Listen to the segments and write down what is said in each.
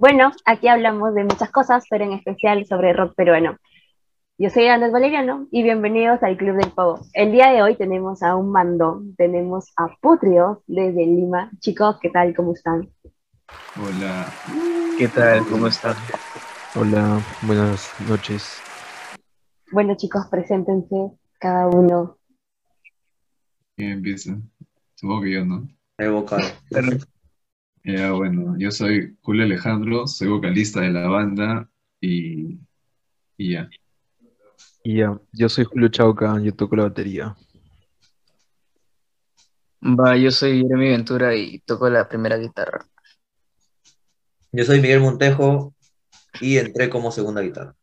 Bueno, aquí hablamos de muchas cosas, pero en especial sobre rock peruano. Yo soy Andrés Valeriano y bienvenidos al Club del Pavo. El día de hoy tenemos a un mando, tenemos a Putrio desde Lima. Chicos, ¿qué tal? ¿Cómo están? Hola. ¿Qué tal? ¿Cómo están? Hola, buenas noches. Bueno, chicos, preséntense cada uno. ¿Quién empieza? Supongo que yo, ¿no? El vocal. Ya, bueno, yo soy Julio Alejandro, soy vocalista de la banda y, y ya. Y ya, yo soy Julio Chauca, yo toco la batería. Va, yo soy Jeremy Ventura y toco la primera guitarra. Yo soy Miguel Montejo y entré como segunda guitarra.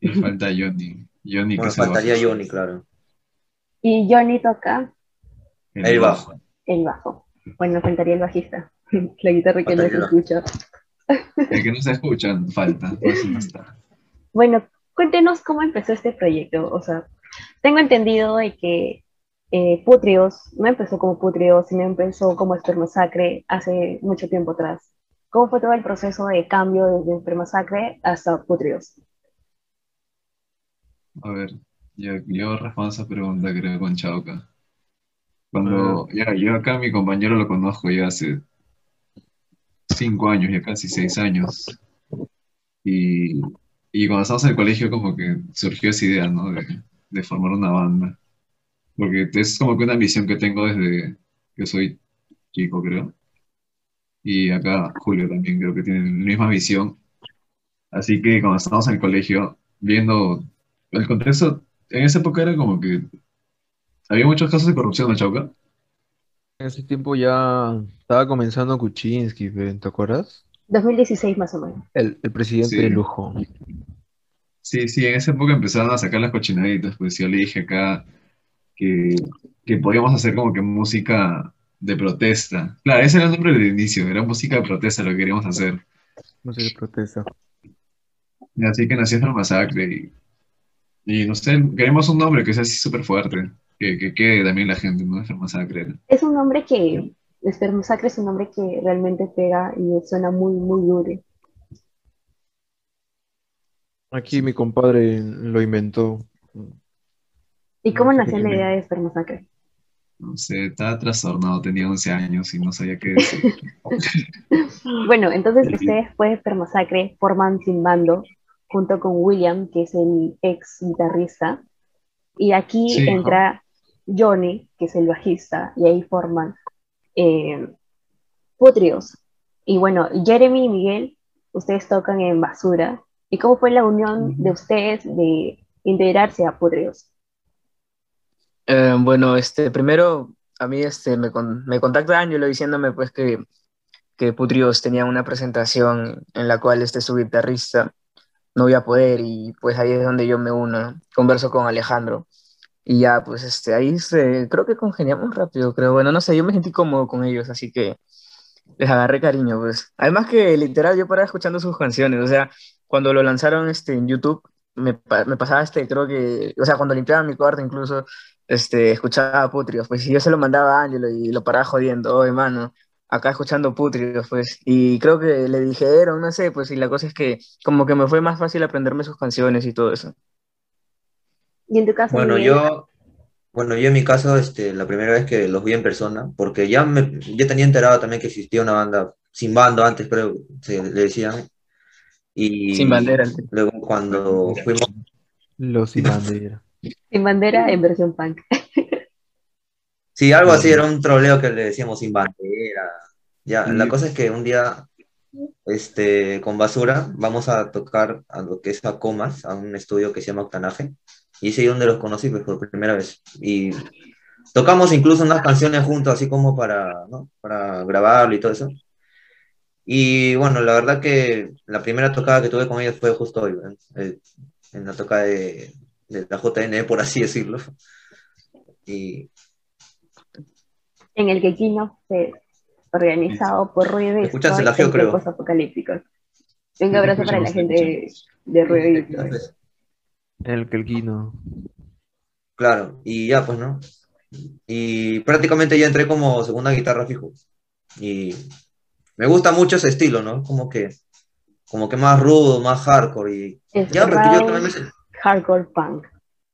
Y falta Johnny. Johnny Bueno, el faltaría. Johnny, claro. Y Johnny toca El bajo. el bajo. Bueno, faltaría el bajista, la guitarra que no se escucha. El que no se escucha, falta. no está. Bueno, cuéntenos cómo empezó este proyecto. O sea, tengo entendido de que eh, Putrios no empezó como Putrios, sino empezó como Espermasacre hace mucho tiempo atrás. ¿Cómo fue todo el proceso de cambio desde Espermasacre hasta Putrios? A ver, yo, yo respondo esa pregunta creo con Chauca. Cuando, ya, yo acá a mi compañero lo conozco ya hace cinco años, ya casi seis años. Y, y cuando estábamos en el colegio como que surgió esa idea, ¿no? De, de formar una banda. Porque es como que una visión que tengo desde que soy chico, creo. Y acá Julio también creo que tiene la misma visión. Así que cuando estábamos en el colegio, viendo el contexto, en esa época era como que había muchos casos de corrupción, ¿no, Chauca? En ese tiempo ya estaba comenzando Kuczynski, ¿te acuerdas? 2016 más o menos. El, el presidente Sí. de lujo. Sí, sí, en esa época empezaron a sacar las cochinaditas, pues yo le dije acá que, que podíamos hacer como que música de protesta. Claro, ese era el nombre del inicio, era música de protesta lo que queríamos hacer. No sé qué protesta. Y así que nació el masacre y, y no sé, queremos un nombre que sea así súper fuerte, que, que quede también la gente, ¿no? Masacre. Es un nombre que, Espermasacre es un nombre que realmente pega y suena muy, muy duro. Aquí mi compadre lo inventó. ¿Y cómo No nació la tiene. idea de Espermasacre? No sé, estaba trastornado, tenía 11 años y no sabía qué decir. Bueno, entonces Sí. ustedes después de Espermasacre forman Sin Bando junto con William, que es el ex guitarrista, y aquí Sí, entra Johnny, que es el bajista, y ahí forman eh, Putrios. Y bueno, Jeremy y Miguel, ustedes tocan en Basura. ¿Y cómo fue la unión de ustedes de integrarse a Putrios? Eh, bueno, este, primero a mí este, me, con- me contacta Ángelo diciéndome pues que, que Putrios tenía una presentación en la cual este, su guitarrista no iba a poder y pues ahí es donde yo me uno, ¿no? Converso con Alejandro y ya pues este, ahí este, creo que congeniamos rápido, creo, bueno, no sé, yo me sentí cómodo con ellos, así que les agarré cariño pues. Además que literal yo paraba escuchando sus canciones, o sea, cuando lo lanzaron este, en YouTube me, me pasaba este, creo que, o sea, cuando limpiaba mi cuarto incluso este, escuchaba Putrios, pues y yo se lo mandaba a Ángelo y lo paraba jodiendo, oye, mano, acá escuchando Putrios, pues, y creo que le dijeron, no sé, pues, y la cosa es que como que me fue más fácil aprenderme sus canciones y todo eso. Y en tu caso, Bueno, Miguel, yo, bueno, yo en mi caso, este, la primera vez que los vi en persona, porque ya me, ya tenía enterado también que existía una banda sin bando antes, creo, se le decían. Y Sin bandera. luego cuando fuimos, Los sin bandera. Sin Bandera en versión punk. sí, algo así, era un troleo que le decíamos sin bandera. Ya, la Sí. cosa es que un día, este, con Basura, vamos a tocar a lo que es a Comas, a un estudio que se llama Octanaje, y ese es donde los conocí pues, por primera vez. Y tocamos incluso unas canciones juntos, así como para, ¿no? para grabarlo y todo eso. Y bueno, la verdad que la primera tocada que tuve con ellos fue justo hoy. Eh, en la toca de, de la JN, por así decirlo. Y en el que Kino fue organizado por Ruido y Escuchas el creo. apocalípticos. Un abrazo para la gente de Ruido y. El Kelquino. Claro, y ya pues, ¿no? Y prácticamente ya entré como segunda guitarra fijo. Y me gusta mucho ese estilo, ¿no? Como que, como que más rudo, más hardcore. Y, Es ya, porque yo también me sen- hardcore punk.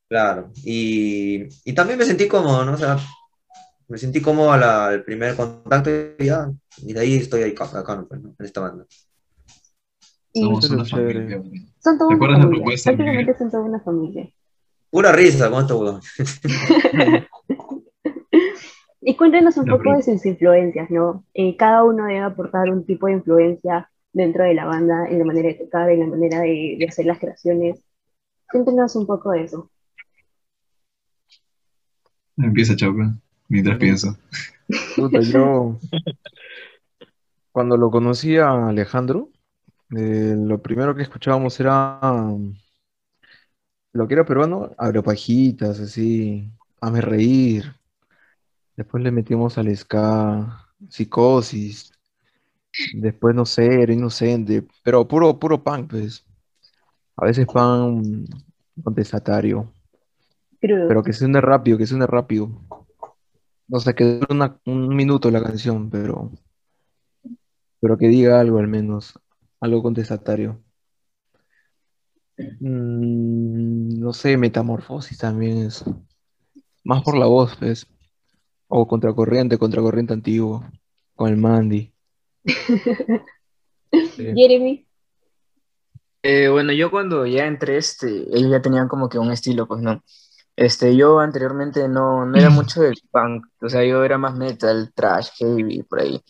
Claro, y, y también me sentí cómodo, ¿no? O sea, me sentí cómodo al, al primer contacto y ya, y de ahí estoy ahí, acá, acá, pues, ¿no? en esta banda. Somos una familia. son toda ¿Te una familia. Prácticamente son toda una familia. Pura risa con esto, weón. Y cuéntenos un La poco de sus influencias, ¿no? Eh, cada uno debe aportar un tipo de influencia dentro de la banda, en la manera de tocar, en la manera de, de hacer las creaciones. Cuéntenos un poco de eso. Empieza, Chauca, mientras pienso. Puta, yo cuando lo conocí a Alejandro, eh, lo primero que escuchábamos era lo que era peruano, agropajitas, así, hazme reír. Después le metimos al ska, psicosis. Después, no sé, era inocente, pero puro, puro punk, pues. A veces punk contestatario, Crudo. pero que suene rápido, que suene rápido. O sea, que dure un minuto la canción, pero, pero que diga algo al menos, algo contestatario. Mm, no sé, Metamorfosis también es más por la voz, pues. O Contracorriente, Contracorriente antiguo, con el Mandy. Sí. Jeremy, Eh, bueno, yo cuando ya entré, este, ellos ya tenían como que un estilo, pues no. Este, yo anteriormente no, no era mucho del punk, o sea, yo era más metal, trash, heavy, por ahí,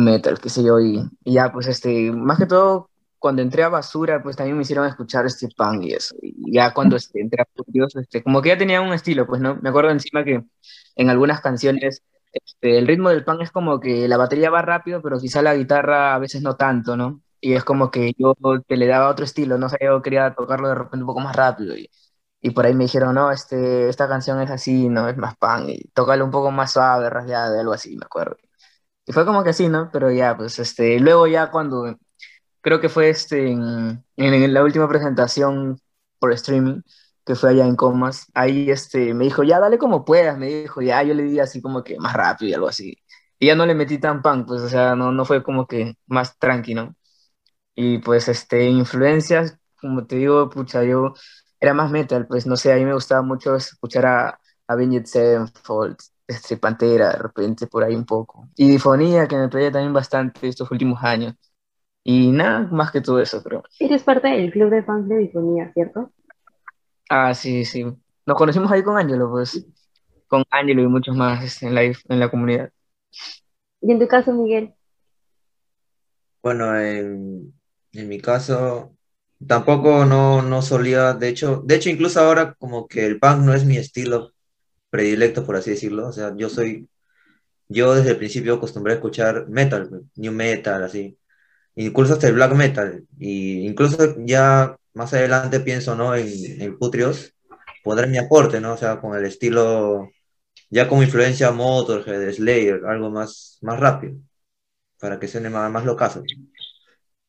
metal, qué sé yo, y, y ya, pues, este, más que todo, cuando entré a Basura, pues también me hicieron escuchar este punk y eso, y ya cuando este, entré a Furioso, este, como que ya tenía un estilo, pues, ¿no? Me acuerdo encima que en algunas canciones, este, el ritmo del punk es como que la batería va rápido, pero quizá la guitarra a veces no tanto, ¿no? Y es como que yo te le daba otro estilo, no sé, yo quería tocarlo de repente un poco más rápido. Y, y por ahí me dijeron, no, este, esta canción es así, no, es más punk, y tócalo un poco más suave, rasgada, algo así, me acuerdo. Y fue como que así, ¿no? Pero ya, pues, este, luego ya cuando, creo que fue este, en, en la última presentación por streaming, que fue allá en Comas, ahí este, me dijo, ya, dale como puedas, me dijo, ya, yo le di así como que más rápido y algo así. Y ya no le metí tan punk, pues, o sea, no, no fue como que más tranqui, ¿no? Y pues, este, influencias, como te digo, pucha, yo era más metal, pues, no sé, a mí me gustaba mucho escuchar a Avenged Sevenfold, este, Pantera, de repente, por ahí un poco. Y Difonía, que me pedía también bastante estos últimos años. Y nada, más que todo eso, creo. eres parte del club de fans de Difonía, ¿cierto? Ah, sí, sí. Nos conocimos ahí con Ángelo, pues, con Ángelo y muchos más este, en la, en la comunidad. Y en tu caso, Miguel, Bueno, en, en mi caso, tampoco no, no solía, de hecho, de hecho, incluso ahora como que el punk no es mi estilo predilecto, por así decirlo. O sea, yo soy, yo desde el principio acostumbré a escuchar metal, new metal, así. Incluso hasta el black metal. Y incluso ya más adelante pienso, ¿no? En, en Putrios, pondré mi aporte, ¿no? O sea, con el estilo, ya como influencia Motorhead, Slayer, algo más, más rápido, para que suene más, más locazo.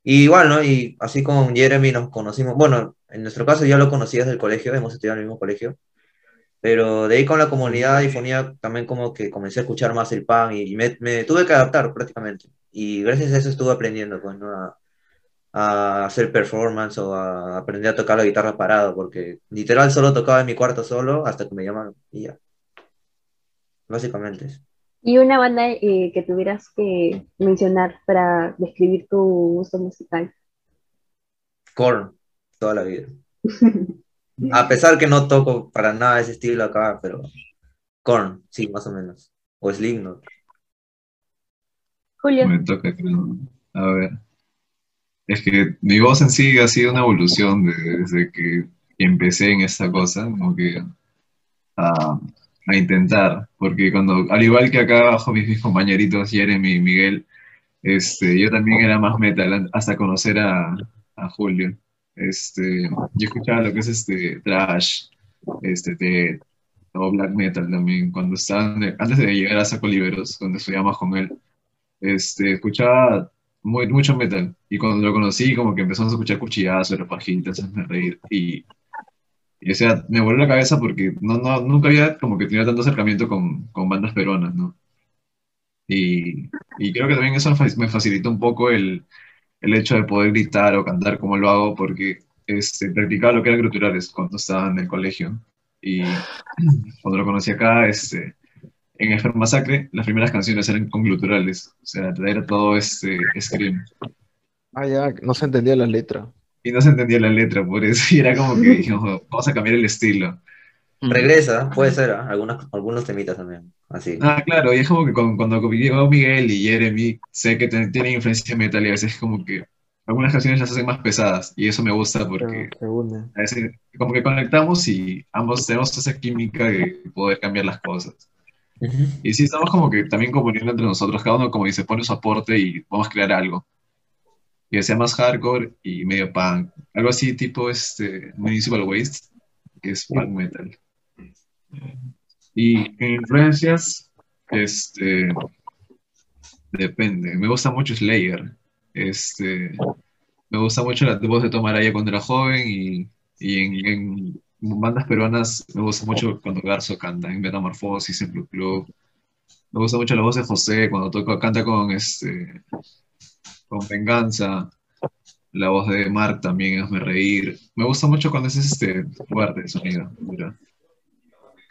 Y igual, ¿no? Y así con Jeremy nos conocimos, bueno, en nuestro caso ya lo conocí desde el colegio, hemos estudiado en el mismo colegio, pero de ahí con la comunidad y fonía también como que comencé a escuchar más el pan y me, me tuve que adaptar prácticamente. Y gracias a eso estuve aprendiendo, pues, ¿no? A, a hacer performance o a aprender a tocar la guitarra parado, porque literal solo tocaba en mi cuarto solo hasta que me llamaron y ya. Básicamente. y una banda eh, que tuvieras que mencionar para describir tu gusto musical. Korn, toda la vida. A pesar que no toco para nada ese estilo acá, pero Korn, sí, más o menos. O Slipknot. Julio, Me toca, creo. A ver. Es que mi voz en sí ha sido una evolución de- desde que empecé en esta cosa, como que a, a intentar, porque cuando, al igual que acá abajo mis, mis compañeritos Jeremy y Miguel, este, yo también era más metal hasta conocer a, a Julio. Este, yo escuchaba lo que es este trash, este, de, black metal también, cuando estaban, antes de llegar a Saco Liberos, cuando estudiamos con él este, escuchaba muy, mucho metal. Y cuando lo conocí, como que empezamos a escuchar cuchillazos, repajitas, hazme reír. Y, y, o sea, me voló la cabeza porque no, no, nunca había como que tenido tanto acercamiento con, con bandas peruanas, ¿no? Y, y creo que también eso me facilitó un poco el, el hecho de poder gritar o cantar como lo hago, porque este, practicaba lo que eran culturales cuando estaba en el colegio. Y cuando lo conocí acá, este, en el Masacre, las primeras canciones eran con culturales, o sea, era todo este scream. Ah, ya, no se entendía la letra. Y no se entendía la letra, por eso, y era como que dijimos, vamos a cambiar el estilo. Regresa, puede ser, ¿ah? Algunas, algunos temitas también. Así. Ah, claro, y es como que cuando, cuando llegó Miguel y Jeremy, sé que ten- tienen influencia metal y a veces como que algunas canciones las hacen más pesadas, y eso me gusta porque a veces como que conectamos y ambos tenemos esa química de poder cambiar las cosas. Y sí, estamos como que también componiendo entre nosotros, cada uno como dice, pone su aporte y vamos a crear algo. Que sea más hardcore y medio punk. Algo así tipo este Municipal Waste, que es punk metal. Y en influencias, este, depende. Me gusta mucho Slayer. Este, me gusta mucho la voz de Tomaraya cuando era joven y, y en, bandas peruanas me gusta mucho cuando Garzo canta, en Metamorfosis, en Blue Club. Me gusta mucho la voz de José cuando toca, canta con, este, con Venganza. La voz de Mark también, Hazme Reír. Me gusta mucho cuando es este, fuerte sonido. dura.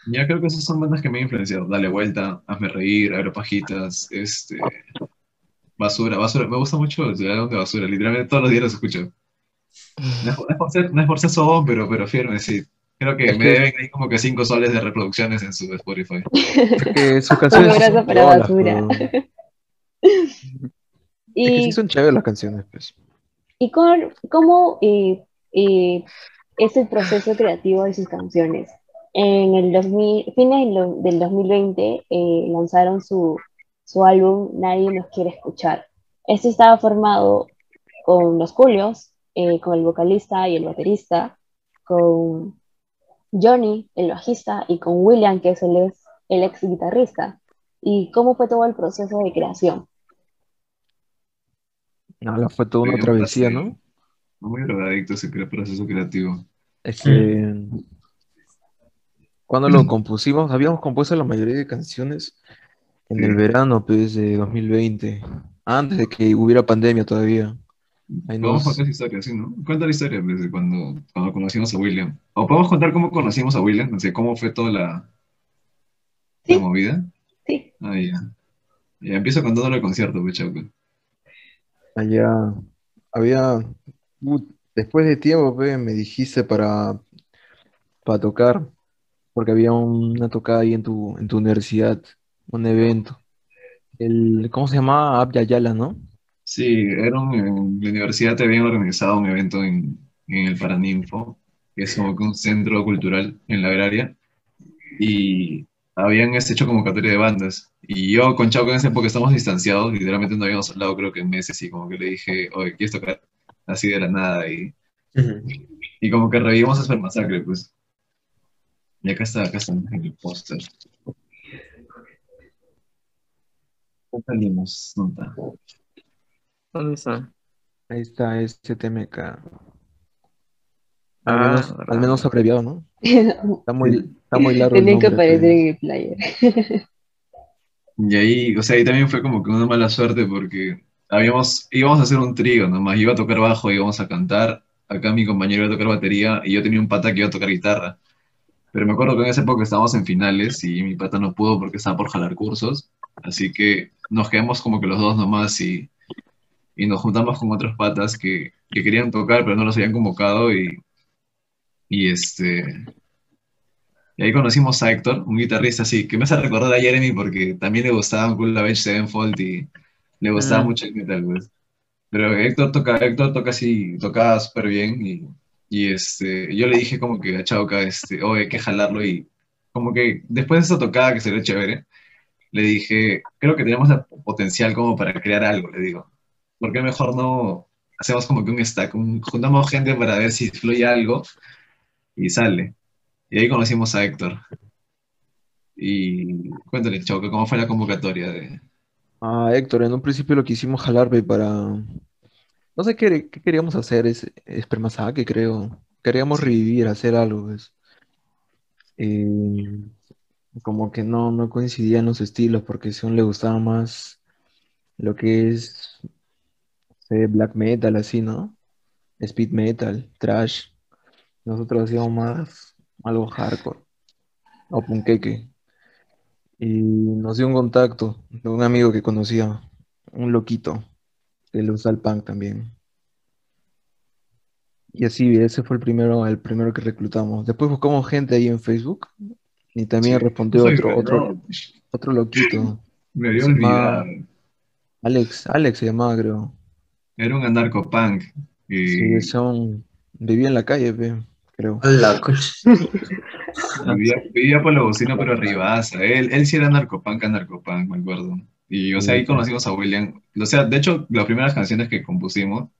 Ya creo que esas son bandas que me han influenciado. Dale vuelta, hazme reír, aeropajitas, este, basura, basura. Me gusta mucho el álbum de basura. Literalmente todos los días los escucho. No es, por ser, no es por ser sobón, pero, pero firme, sí. Creo que Es me que- deben ahí como que 5 soles de reproducciones en su Spotify. Porque sus canciones Un para basura. pero- Es que Y, sí son chéveres las canciones, pues. y con- cómo eh, eh, es el proceso creativo de sus canciones. En el 2000, fines del do- del 2020 eh, lanzaron su, su álbum Nadie nos quiere escuchar. Este estaba formado con los Julios, eh, con el vocalista y el baterista, con Johnny, el bajista, y con William, que es el ex, el ex guitarrista. ¿Y cómo fue todo el proceso de creación? Ahora fue toda una Sí, travesía, sí. ¿no? Muy drogadicto ese cre- proceso creativo. Es que cuando lo compusimos, habíamos compuesto la mayoría de canciones en el verano, pues, de 2020, antes de que hubiera pandemia todavía. Ahí Podemos nos- contar esa historia, sí, ¿no? Cuenta la historia pues, de cuando, cuando conocimos a William. O podemos contar cómo conocimos a William, o sea, cómo fue toda la, Sí. la movida. Sí. Ah, ya. Ya empiezo contándole el concierto, pues, Chauca. Allá había, uh, después de tiempo, pe, me dijiste para, para tocar, porque había una tocada ahí en tu, en tu universidad, un evento. El, ¿cómo se llamaba? Abya Yala, ¿no? Sí, era un- en la universidad te habían organizado un evento en, en el Paraninfo, que es como que un centro cultural en la agraria, y habían este, hecho convocatoria de bandas. Y yo con Chauca en esa época estamos distanciados, literalmente no habíamos hablado creo que en meses, y como que le dije, oye, ¿quieres tocar? Así de la nada, y, Ujú. y como que revivimos Super Masacre, pues. Y acá está, acá está en el póster. ¿Dónde salimos? ¿Dónde está? ¿Dónde está? Ahí está este TMK. Al Ah, menos, verdad. al menos abreviado, ¿no? Está muy, está muy largo el Tenían que aparecer en el player. Y ahí, o sea, ahí también fue como que una mala suerte porque habíamos, íbamos a hacer un trío nomás, iba a tocar bajo, íbamos a cantar, acá mi compañero iba a tocar batería y yo tenía un pata que iba a tocar guitarra. Pero me acuerdo que en esa época estábamos en finales y mi pata no pudo porque estaba por jalar cursos, así que nos quedamos como que los dos nomás y, y nos juntamos con otros patas que, que querían tocar pero no los habían convocado y, y este... Y ahí conocimos a Héctor, un guitarrista así, que me hace recordar a Jeremy porque también le gustaba Cool Avenged Sevenfold y le gustaba Mm. mucho el metal, pues. Pero Héctor toca, Héctor toca así, tocaba súper bien y, y, este, yo le dije como que a Chauca, este, oye, hay que jalarlo y como que después de esa tocada que se ve chévere, le dije, creo que tenemos el potencial como para crear algo, le digo. ¿Por qué mejor no hacemos como que un stack, un- juntamos gente para ver si fluye algo y sale? Y ahí conocimos a Héctor. Y cuéntale, Chauca, ¿cómo fue la convocatoria de... Ah, Héctor, en un principio lo quisimos jalar, para... No sé qué, queríamos hacer, es espermazaque, creo. Queríamos revivir, hacer algo, pues. Eh, como que no, no coincidían los estilos porque a Sion le gustaba más lo que es eh, black metal, así, ¿no? Speed metal, trash. Nosotros hacíamos más algo hardcore o punqueque. Y nos dio un contacto de un amigo que conocía, un loquito, que le gusta el punk también. Y así, ese fue el primero, el primero que reclutamos. Después buscamos gente ahí en Facebook y también Sí, respondió otro, otro, otro loquito. Me había olvidado. Alex, Alex se llamaba, creo. Era un anarcopunk. Sí, Y son, vivía en la calle, creo. Vivía, vivía por la bocina, pero arribaza. Él, él sí era anarcopunk, anarcopunk, me acuerdo. Y, o sea, ahí conocimos a William. O sea, de hecho, las primeras canciones que compusimos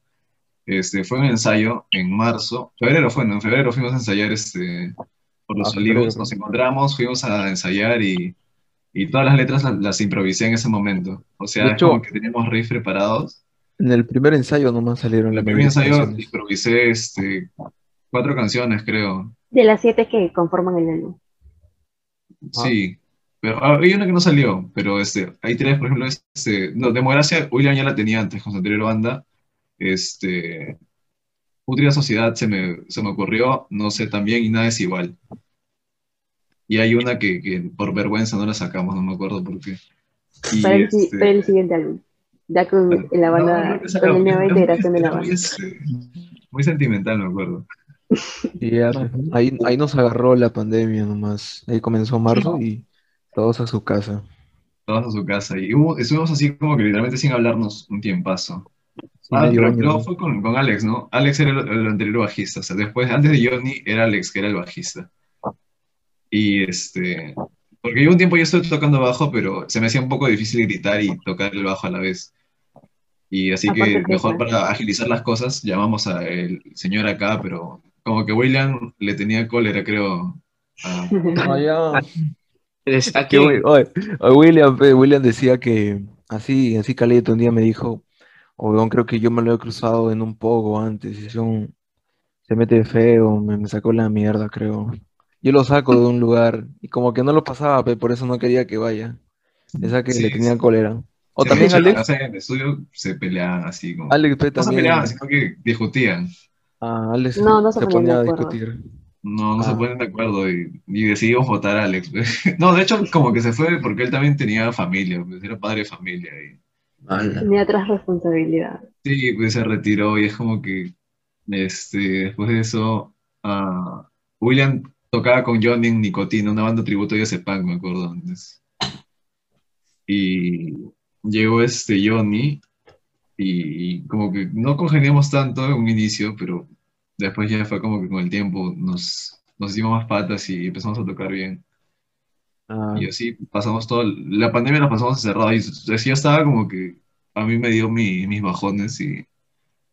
este, fue un ensayo en marzo. Febrero fue, ¿no? En febrero fuimos a ensayar este, por Los Ah, Olivos. Nos encontramos, fuimos a ensayar y, y todas las letras las, las improvisé en ese momento. O sea, De es como hecho- que teníamos riffs preparados. En el primer ensayo nomás salieron En la el primer ensayo canciones. improvisé este, cuatro canciones, creo. De las siete que conforman el álbum. Sí, pero ah, hay una que no salió, pero este, hay tres, por ejemplo, este, no, Democracia, William ya la tenía antes con su anterior banda, este, Putria Sociedad se me, se me ocurrió, no sé, también, y nada es igual. Y hay una que, que por vergüenza no la sacamos, no me acuerdo por qué. Y, Para el, este, para el siguiente álbum. Ya con la no, banda, no, con la nueva integración de la banda. este, muy sentimental, me acuerdo. Y ahí, ahí nos agarró la pandemia nomás. Ahí comenzó marzo y todos a su casa. Todos a su casa. Y hubo- estuvimos así como que literalmente sin hablarnos un tiempazo. Ah, pero año, ¿no? fue con, con Alex, ¿no? Alex era el, el anterior bajista. O sea, después, antes de Johnny, era Alex, que era el bajista. Y este. Porque yo un tiempo yo estoy tocando bajo, pero se me hacía un poco difícil gritar y tocar el bajo a la vez. Y así que mejor para agilizar las cosas, llamamos al señor acá, pero como que William le tenía cólera, creo. a-. Es- ¿A Que oye, William, pe, William decía que así, así Calito un día me dijo, o weón, creo que yo me lo he cruzado en un poco antes, y es un- se mete feo, me, me sacó la mierda, creo. Yo lo saco de un lugar y como que no lo pasaba, pe, por eso no quería que vaya. Esa que Sí, le tenía sí. cólera. O también Alex, o sea, en el estudio se peleaban así como. Alex pe, No se también, peleaban, sino que discutían. ah, Alex No, no se se ponía a acuerdo. discutir. No, no se Ah. ponen de acuerdo y, y decidimos votar a Alex. No, de hecho, como que se fue porque él también tenía familia, pues, era padre de familia. Y. Tenía otras responsabilidades. sí, pues se retiró y es como que este, después de eso, ah, William tocaba con Johnny en Nicotina, una banda tributo de ese punk, me acuerdo antes. Y llegó este Johnny y, y como que no congeniamos tanto en un inicio, pero después ya fue como que con el tiempo nos, nos hicimos más patas y empezamos a tocar bien. Ah, Y así pasamos todo, la pandemia la pasamos encerrados y así yo estaba como que a mí me dio mi- mis bajones y,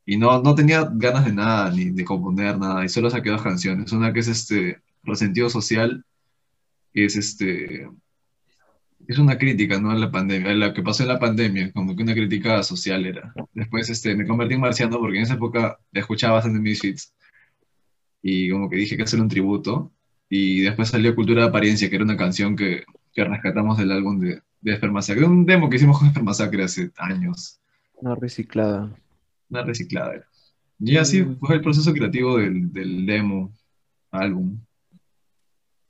y no, no tenía ganas de nada, ni de componer nada, y solo saqué dos canciones. Una que es este Resentido Social, que es este, es una crítica, ¿no? A la pandemia, a lo que pasó en la pandemia, como que una crítica social era. Después este, me convertí en marciano porque en esa época escuchaba bastante Misfits y como que dije que hacer un tributo. Y después salió Cultura de Apariencia, que era una canción que, que rescatamos del álbum de, de Espermasacre. Un demo que hicimos con Espermasacre hace años. una reciclada. Una reciclada era. Y así Mm. fue el proceso creativo del, del demo, álbum.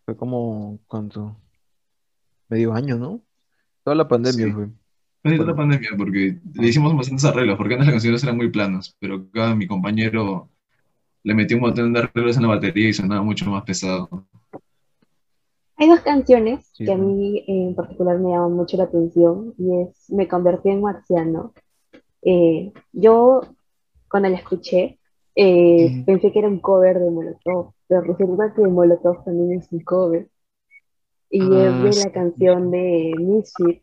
Fue como, ¿cuánto? Medio año, ¿no? Toda la pandemia Sí. fue. Bueno. la pandemia, porque le hicimos bastantes arreglos, porque antes las canciones eran muy planas, pero acá mi compañero le metió un montón de arreglos en la batería y sonaba mucho más pesado. Hay dos canciones Sí, que a mí en particular me llaman mucho la atención y es Me convertí en marciano. Eh, yo cuando la escuché eh, pensé que era un cover de Molotov, pero resulta que Molotov también es un cover. Y Ah, es de sí. la canción de Misfit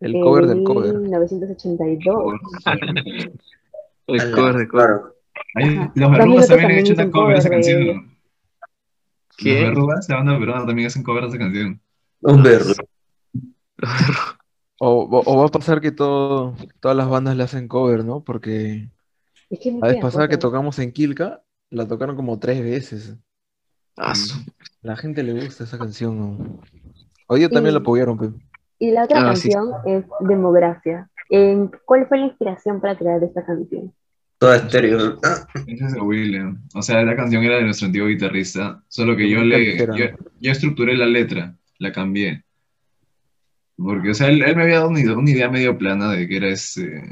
El cover de del cover. 1982. El cover, el cover. Claro. Ahí, Ajá. los También nosotros también han hecho una cover de esa de canción. ella. Los ¿Qué? verrugas, la banda peruana también hacen cover de esa canción. Un berro. O, o- o va a pasar que todo, todas las bandas le hacen cover, ¿no? Porque Es que no la vez pasada que tocamos en Quilca, la tocaron como tres veces. Ah, su- La gente le gusta esa canción, ¿no? Hoy día también Y- lo apoyaron, pues. Y la otra Ah, sí. canción es Democracia. En- ¿Cuál fue la inspiración para crear esta canción? Todo estéreo. Ese es de William. O sea, la canción era de nuestro antiguo guitarrista, solo que yo le yo, yo estructuré la letra, la cambié. Porque, o sea, él, él me había dado una, idea- una idea medio plana de que era ese...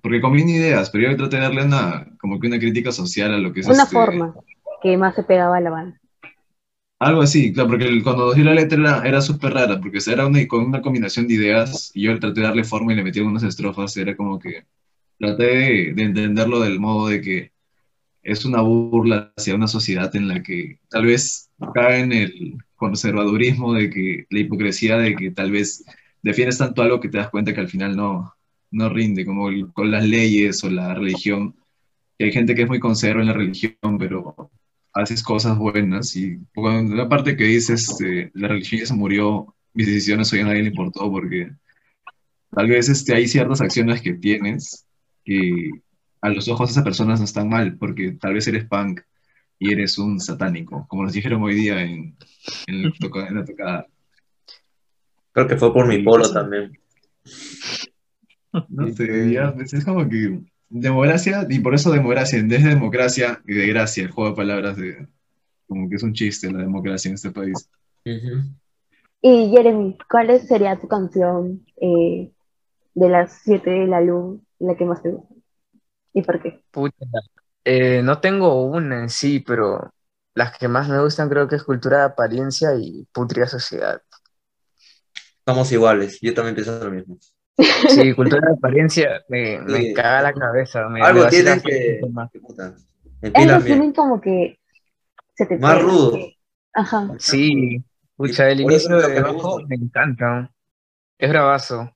Porque combina ideas, pero yo traté de darle una, como que una crítica social a lo que es Una este- forma que más se pegaba a la banda. Algo así, claro, porque el- cuando di la letra era, era súper rara, porque era una, con una combinación de ideas y yo traté de darle forma y le metí algunas estrofas, era como que traté de, de entenderlo del modo de que es una burla hacia una sociedad en la que tal vez cae en el conservadurismo de que la hipocresía de que tal vez defiendes tanto algo que te das cuenta que al final no, no rinde, como el- con las leyes o la religión, hay gente que es muy conserva en la religión, pero haces cosas buenas y cuando la parte que dices este, la religión ya se murió, mis decisiones hoy a nadie le importó porque tal vez este, hay ciertas acciones que tienes que a los ojos de esas personas no están mal porque tal vez eres punk y eres un satánico, como nos dijeron hoy día en, en, el toca- en la tocada. Creo que fue por mi polo también. No sé, ya, es como que democracia, y por eso democracia, en vez de democracia y de gracia, el juego de palabras de como que es un chiste la democracia en este país. Y Jeremy, ¿cuál sería tu canción eh, de las siete de la luz, la que más te gusta? ¿Y por qué? Puta, eh, no tengo una en sí, pero las que más me gustan creo que es Cultura de Apariencia y Putria Sociedad. Somos iguales, yo también pienso lo mismo. Sí, Cultura de Apariencia me, me Sí. caga la cabeza. Me, Algo me tienen que. que puta, Ellos tienen como que se te Más rudo. Ajá. Sí, pucha, el inicio de me encanta. Es bravazo.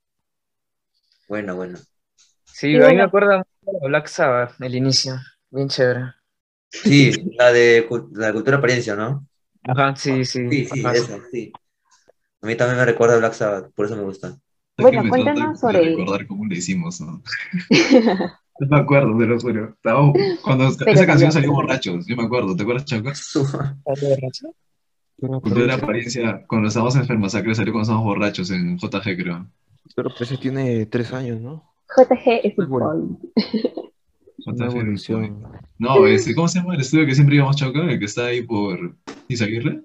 Bueno, bueno. Sí, a mí me acuerda mucho de Black Sabbath, el inicio. Bien chévere. Sí, la de la cultura apariencia, ¿no? Ajá, sí, sí. Sí, sí, esa, sí. A mí también me recuerda a Black Sabbath, por eso me gusta. Bueno, me cuéntanos de sobre- recordar cómo le hicimos, ¿no? No me acuerdo, te lo juro. Estábamos- cuando Pero esa canción salió borrachos, yo me acuerdo, ¿te acuerdas, Chaco? ¿Algo borracho? Cultura de apariencia, cuando estábamos en Fermasacre salió cuando estábamos borrachos en JG, creo. Pero pues ese tiene tres años, ¿no? JG es Bueno. Una evolución. No, ese, ¿cómo se llama el estudio que siempre íbamos Chaco? El que está ahí por Izaguirre.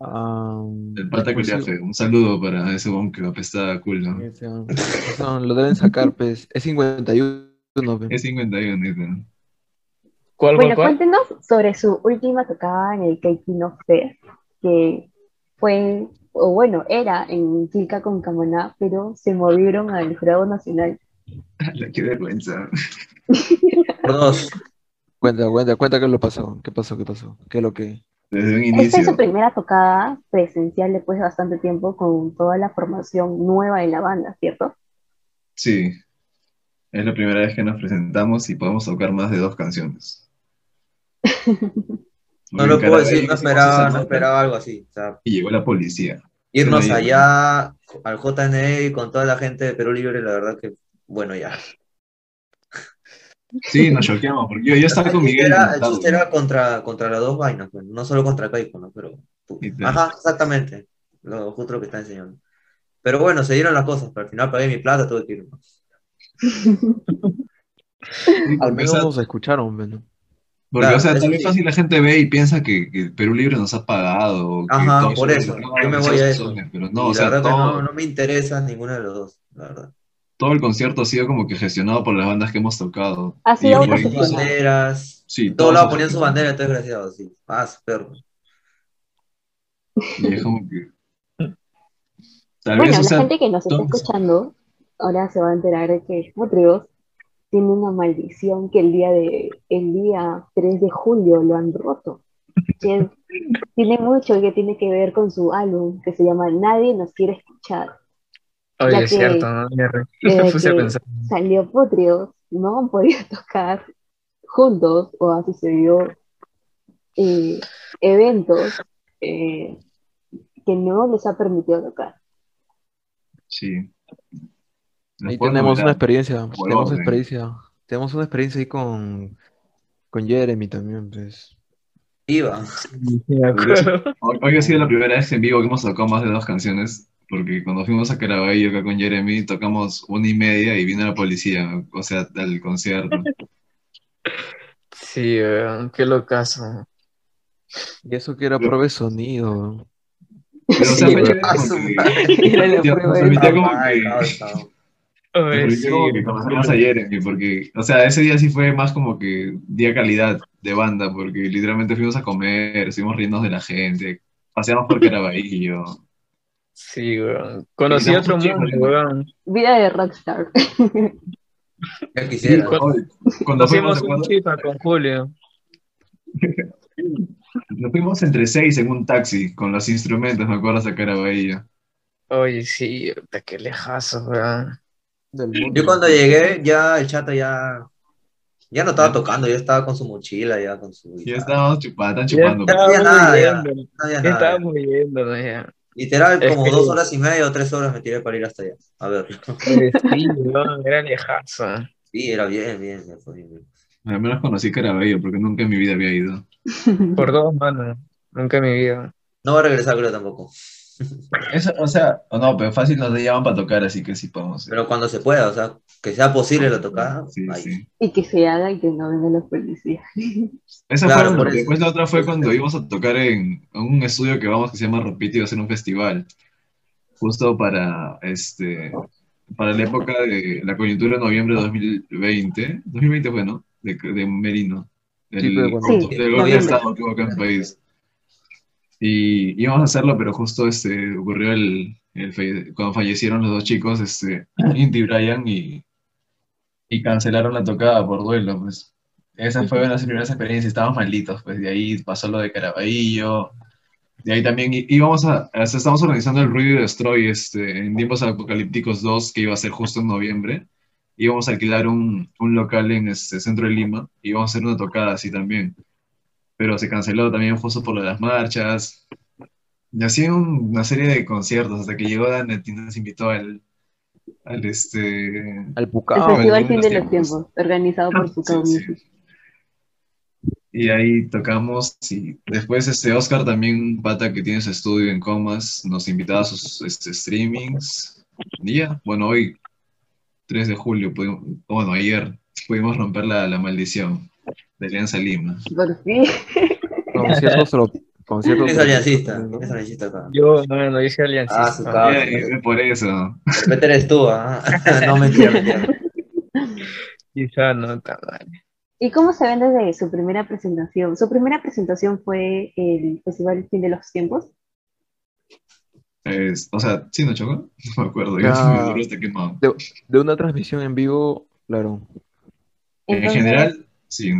El pata sí, Culiaje. Un saludo para ese bon que apesta a culo. ese, eso lo deben sacar, pues. Es 51, pues. Es 51, dice. ¿Cuál, Bueno, cuál, cuéntenos sobre su última tocada en el Kaikino Fest, que fue, o bueno, era en Quilca con Camaná, pero se movieron al Jurado Nacional. La qué vergüenza. Por dos. Cuenta, cuenta, cuenta qué lo pasó. ¿Qué pasó? ¿Qué pasó? ¿Qué es lo que...? Desde un Esta es inicio. su primera tocada presencial después de bastante tiempo con toda la formación nueva de la banda, ¿cierto? Sí. Es la primera vez que nos presentamos y podemos tocar más de dos canciones. No lo puedo decir, no esperaba, no esperaba algo así. O sea, Y llegó la policía. irnos allá al JNE con toda la gente de Perú Libre, la verdad que, bueno, ya. Sí, nos choqueamos, porque yo, yo estaba con Miguel. Era, el chiste era contra, contra las dos vainas, pues, no solo contra Caipo, ¿no? Pero, Y ajá, exactamente, lo, justo lo que está enseñando. Pero bueno, se dieron las cosas, pero al final pagué mi plata, tuve que irme. Al o menos nos escucharon, ¿no? porque, Claro, o sea, tal vez sí. fácil la gente ve y piensa que, que Perú Libre nos ha pagado. o que Ajá, por eso, no, yo me voy a eso. Pero Y no, o la sea, verdad que todo, no, no me interesa ninguno de los dos, la verdad. Todo el concierto ha sido como que gestionado por las bandas que hemos tocado. Ha sido por Ponían sus banderas, Sí, lados sus- ponían su bandera, estos desgraciados, sí. Su perro. Y es como que. Tal Bueno, vez, o la sea, gente que nos está todos- escuchando ahora se va a enterar de que Putrios tiene una maldición que el día de el día 3 de julio lo han roto. Que es- tiene mucho que tiene que ver con su álbum que se llama Nadie nos quiere escuchar. Oye, es que- cierto, ¿no? Me, me puse a pensar. Salió Putrios, no han podido tocar juntos o ha sucedido eh, eventos eh, que no les ha permitido tocar. Sí. Nos Ahí tenemos una experiencia, tenemos orden. experiencia, tenemos una experiencia ahí con, con Jeremy también, pues. Iba. Sí, hoy ha sido la primera vez en vivo que hemos tocado más de dos canciones, porque cuando fuimos a Caraballo acá con Jeremy, tocamos una y media y vino la policía, o sea, al concierto. Sí, weón, qué locazo. Y eso que era prueba de sonido. Pero, o sea, Sí, fue güey. chévere su porque madre. Era la Tío, prueba se de- permitía como Ay, que- causa. me Oye, permitió sí, como que conocemos a Jeremy, porque, o sea, ese día sí fue más como que día calidad de banda, porque literalmente fuimos a comer, estuvimos riendo de la gente, paseamos por Caraballo. Sí, weón. Conocí otro mundo, weón. Vida de rockstar. Ya quisiera. Cuando fuimos, Hicimos un ¿te chifa con Julio. Nos fuimos entre seis en un taxi con los instrumentos, me acuerdo, sacar a Bahía. Oye, sí, puta, qué lejazo, weón. Yo cuando llegué, ya el chato ya, ya no estaba tocando, ya estaba con su mochila, ya con su... Ya estábamos chupando, están Ya chupando. había estábamos nada, ya. No había ya estábamos ya. Literal, Es como que- dos horas y media o tres horas me tiré para ir hasta allá. A ver. Sí, era lejazo. Sí, era bien, bien, me fue bien. bien. Al menos conocí Caraballo, porque nunca en mi vida había ido. Por dos manos, nunca en mi vida. No va a regresar, creo tampoco. Eso, o sea, o no, pero fácil nos llaman para tocar, así que sí podemos ir. Pero cuando se pueda, o sea, que sea posible la tocada. Sí, ahí. sí. Y que se haga y que no vengan los policías. Esa Claro, fue, después la otra fue cuando íbamos a tocar en, en un estudio que vamos que se llama Ropiti, iba a ser un festival. Justo para este para la época de la coyuntura de noviembre de 2020. 2020 fue, ¿no? De, de Merino. El, Sí, pero del Sí, golpe de. Estado que hubo acá en el país. Y íbamos a hacerlo, pero justo este, ocurrió el, cuando fallecieron los dos chicos, este, Inti y Brian, y, y cancelaron la tocada por duelo, pues. Esa fue una de las primeras experiencias, estábamos malditos, pues de ahí pasó lo de Caraballo, de ahí también íbamos a, estamos organizando el Ruido y Destroy este, en Tiempos Apocalípticos 2, que iba a ser justo en noviembre, íbamos a alquilar un, un local en este centro de Lima, y íbamos a hacer una tocada así también, pero se canceló también justo por lo de las marchas, y así un- una serie de conciertos, hasta que llegó Danet y nos invitó al, al este... Al El Pucao. Festival en Fin de los tiempos. Tiempos, organizado por Sí, Pucao sí. Music. Y ahí tocamos, y después este Oscar también, pata que tiene su estudio en Comas, nos invitaba a sus este, streamings. Y ya, bueno, hoy, 3 de julio, pudimos, bueno, ayer pudimos romper la, la maldición de Alianza Lima. Por fin. Conciertos, tro- conciertos Es aliancista, es aliancista. Yo, no, no, yo soy Ah, aliancista. su eh, por eso. Repente eres tú, ¿ah? no mentira, mentira. Quizá no mal. ¿Y cómo se ven desde su primera presentación? Su primera presentación fue el Festival Fin de los Tiempos. Es- o sea, ¿sí no chocó? No me acuerdo, yo me quemado. De, de una transmisión en vivo, claro. En general, sí.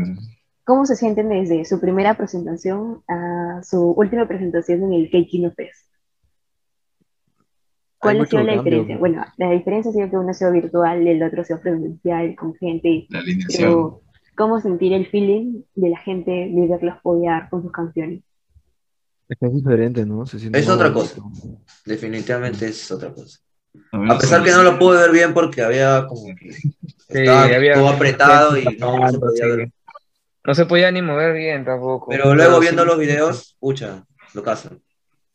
¿cómo se sienten desde su primera presentación a su última presentación en el Keikino Fest? ¿Cuál ha sido la cambio. diferencia? Bueno, la diferencia ha sido que uno ha sido virtual, el otro ha sido presencial, con gente, La alineación. pero ¿cómo sentir el feeling de la gente de verlos apoyar con sus canciones? Es que es diferente, ¿no? Se siente Es otra bonito. Definitivamente es otra cosa. A pesar que no lo pude ver bien porque había como que estaba había- todo apretado y no, no se podía Sí. ver. No se podía ni mover bien tampoco. Pero luego sí. viendo los videos, pucha, lo caso.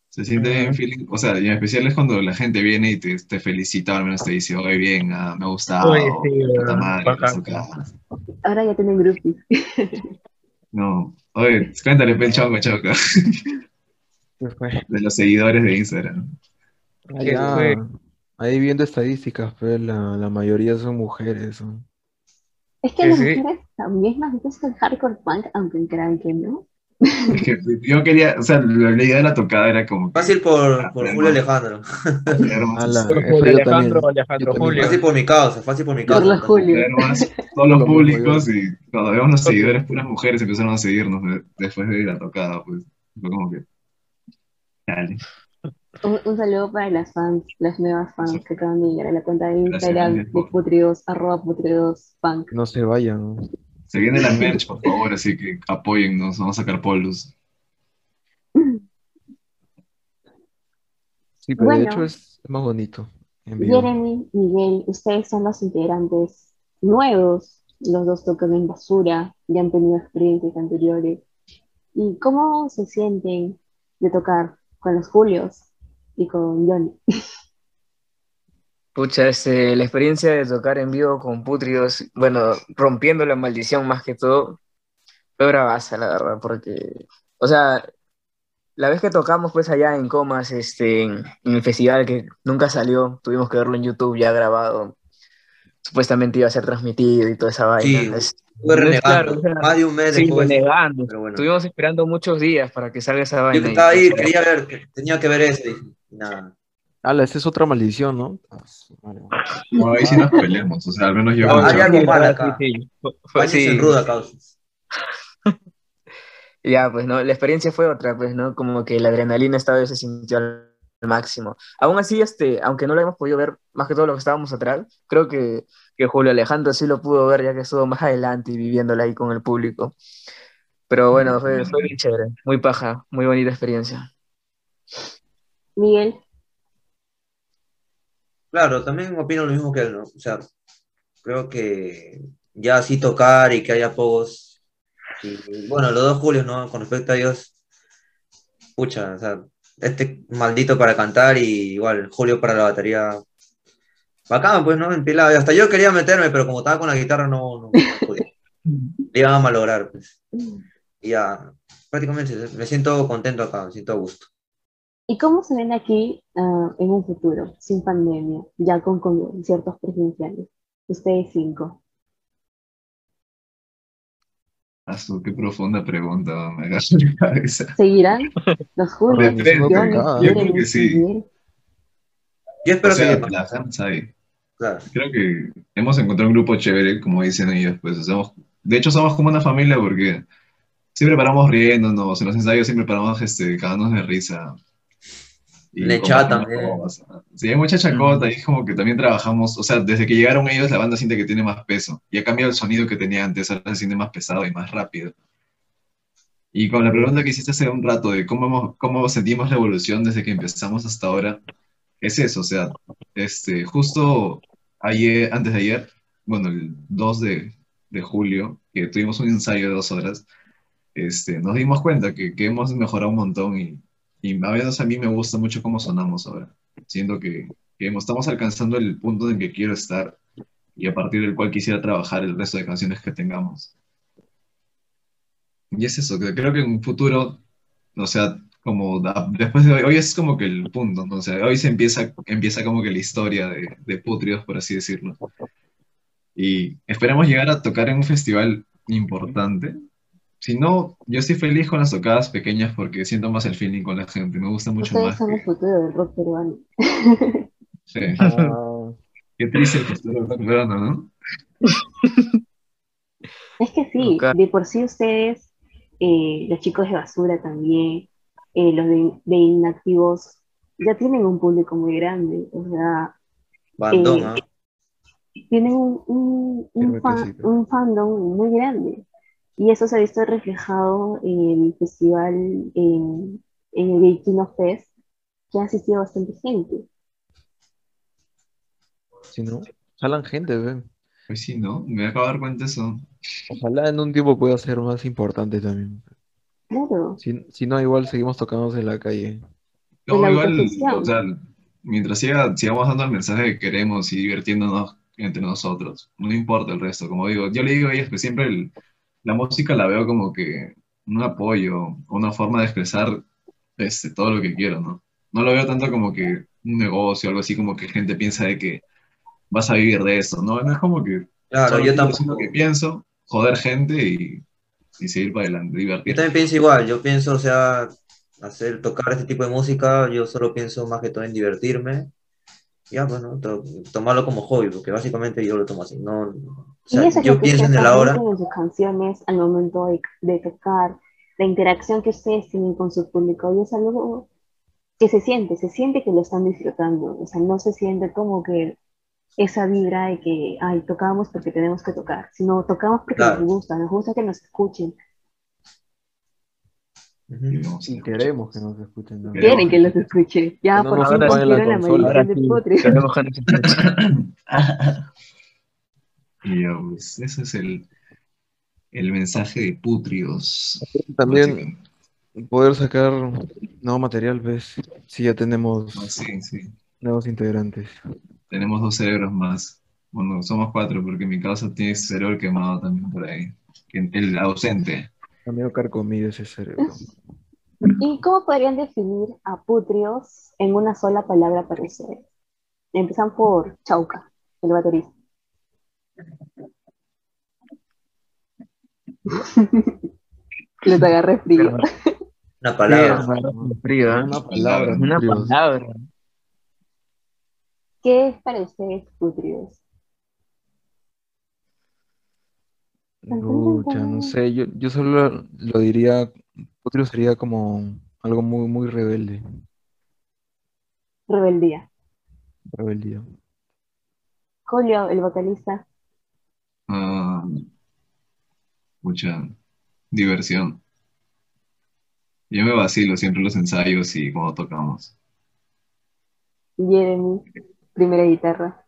Se siente bien feeling, o sea, y en especial es cuando la gente viene y te, te felicita, al menos te dice, oye, bien, ah, me ha gustado, Oye, sí, puta madre, bacán. no sé qué". Ahora ya tienen groupies. No, oye, cuéntale, pe, el chongo, choca, de los seguidores de Instagram. ¿Qué Allá, fue? Ahí viendo estadísticas, pues la, la mayoría son mujeres. ¿no? Es que Sí, las sí. mujeres también nos gusta el hardcore punk, aunque crean que no. Es que yo quería, o sea, la, la idea de la tocada era como que, Fácil por, por Julio Alejandro. traer más, Ala. Eh, Julio yo Alejandro, también. Alejandro Yo también. Julio. Fácil por mi causa, fácil por mi Por causa. Julio. más todos los públicos y cuando vemos los seguidores, puras mujeres empezaron a seguirnos de- después de la tocada, pues, fue como que, dale. Un, un saludo para las fans, las nuevas fans que acaban de llegar a la cuenta de Instagram Gracias. de Putrios, arroba Putrios Punk. No se vayan. ¿no? Se viene la merch, por favor, así que apóyennos, vamos a sacar polos. Sí, pero Bueno. de hecho es más bonito. Jeremy, Miguel, ustedes son los integrantes nuevos. Los dos tocan en basura, ya han tenido experiencias anteriores. ¿Y cómo se sienten de tocar con los Julios y con Johnny? Pucha, este, la experiencia de tocar en vivo con Putrios, bueno, rompiendo la maldición más que todo, fue bravaza, la verdad, porque, o sea, la vez que tocamos pues allá en Comas, este, en, en el festival que nunca salió, tuvimos que verlo en YouTube ya grabado, supuestamente iba a ser transmitido y toda esa vaina. Sí, Es- Estuve renegando. claro, o sea, Más de un mes sí, después. renegando. pero bueno. Estuvimos esperando muchos días para que salga esa Yo vaina. que y, estaba ahí, quería ver, que tenía que ver eso. Y nada. Ala, esa es otra maldición, ¿no? No, ahí sí nos peleamos, o sea, al menos yo hay algo mal acá. sí, sí. Fue- sí. ruda causa. Ya, pues, ¿no? La experiencia fue otra, pues, ¿no? Como que la adrenalina esta vez se sintió al máximo. Aún así, este, aunque no lo hemos podido ver más que todo lo que estábamos atrás, creo que, que Julio Alejandro sí lo pudo ver ya que estuvo más adelante y viviéndola ahí con el público. Pero bueno, fue, fue bien chévere, muy paja, muy bonita experiencia. Miguel, Claro, también opino lo mismo que él, ¿no? O sea, creo que ya así tocar y que haya pocos. Y, bueno, los dos Julios, ¿no? Con respecto a ellos, pucha, o sea, este maldito para cantar y igual Julio para la batería. Bacán, pues, ¿no? Empilado. Y hasta yo quería meterme, pero como estaba con la guitarra, no, no, no podía. Le iban a malograr, pues. Y ya, prácticamente me siento contento acá, me siento a gusto. ¿y cómo se ven aquí ah, en un futuro, sin pandemia, ya con conciertos presenciales? Ustedes cinco. Asu, qué profunda pregunta, me agarra la cabeza. ¿Seguirán los Julios? Depende, yo Miguel, creo que sí. Yo espero O sea, que. la. Claro. Creo que hemos encontrado un grupo chévere, como dicen ellos, pues somos, de hecho somos como una familia porque siempre paramos riéndonos, en los ensayos siempre paramos este, cagándonos de risa. Lechá compartimos también. Sí, hay mucha chacota y es como que también trabajamos, o sea, desde que llegaron ellos la banda siente que tiene más peso y ha cambiado el sonido que tenía antes, ahora se siente más pesado y más rápido. Y con la pregunta que hiciste hace un rato de cómo, cómo sentimos la evolución desde que empezamos hasta ahora, es eso, o sea, este, justo ayer, antes de ayer, bueno, el 2 de, de julio, que tuvimos un ensayo de dos horas, este, nos dimos cuenta que, que hemos mejorado un montón y, y a veces a mí me gusta mucho cómo sonamos ahora. Siento que, que estamos alcanzando el punto en que quiero estar y a partir del cual quisiera trabajar el resto de canciones que tengamos. Y es eso, que creo que en un futuro, o sea, como da- después de hoy, hoy es como que el punto, ¿no? O sea, hoy se empieza, empieza como que la historia de, de Putrios, por así decirlo. Y esperamos llegar a tocar en un festival importante. Si no, yo estoy feliz con las tocadas pequeñas porque siento más el feeling con la gente, me gusta mucho Ustedes más. son el que- futuro del rock peruano. sí. Ah, Qué triste el futuro del rock peruano, ¿no? Es que sí, de por sí ustedes, eh, los chicos de basura también, eh, los de, de inactivos, ya tienen un público muy grande, o sea, Bandón, Eh, tienen un, un, un, fan- un fandom muy grande. Y eso se ha visto reflejado en el festival, en, en el Gay Kino Fest, que ha asistido bastante gente. si no, jalan gente, ve. Pues sí, ¿no? Me acabo de dar cuenta de eso. Ojalá en un tiempo pueda ser más importante también. Claro, Si, si no, igual seguimos tocándonos en la calle. No, la igual, o sea, mientras siga, sigamos dando el mensaje que queremos y divirtiéndonos entre nosotros, no importa el resto, como digo, yo le digo a ellos que siempre el- la música la veo como que un apoyo, una forma de expresar este, todo lo que quiero, ¿no? No lo veo tanto como que un negocio, algo así como que gente piensa de que vas a vivir de eso, ¿no? No es como que Claro, yo tampoco. lo que pienso, joder gente y, y seguir para adelante, Yo divertir. también pienso igual, yo pienso, o sea, hacer, tocar este tipo de música, yo solo pienso más que todo en divertirme. Ya, pues, ¿no? To- tomarlo como hobby, porque básicamente yo lo tomo así. No, o y sea, eso yo que pienso en el ahora. en sus canciones al momento de, de tocar, la interacción que ustedes tienen con su público, y es algo que se siente, se siente que lo están disfrutando, o sea, no se siente como que esa vibra de que, ay, tocamos porque tenemos que tocar, sino tocamos porque Claro. nos gusta, nos gusta que nos escuchen. Y Y escuchar. queremos que nos escuchen. ¿no? Quieren que los escuchen, ya no por fin apaguen la la maldición sí. Y ya, pues, ese es el, el mensaje de Putrios. También poder sacar nuevo material, ¿ves? Si ya tenemos Ah, sí, sí. nuevos integrantes. Tenemos dos cerebros más. Bueno, somos cuatro, porque mi casa tiene cerebro quemado también por ahí. El ausente. Amigo carcomido ese cerebro. ¿Y cómo podrían definir a Putrios en una sola palabra para ustedes? Empezamos por Chauca, el baterista. Les agarré frío. Una palabra. Sí, frío, ¿eh? Una palabra. Una Putrios. palabra. ¿Qué es para ustedes Putrios? Lucha, no sé, yo, yo solo lo diría, Putrio sería como algo muy, muy rebelde, Rebeldía. rebeldía. Julio, el vocalista. Ah, mucha diversión. Yo me vacilo siempre en los ensayos y cuando tocamos. Jeremy, primera guitarra.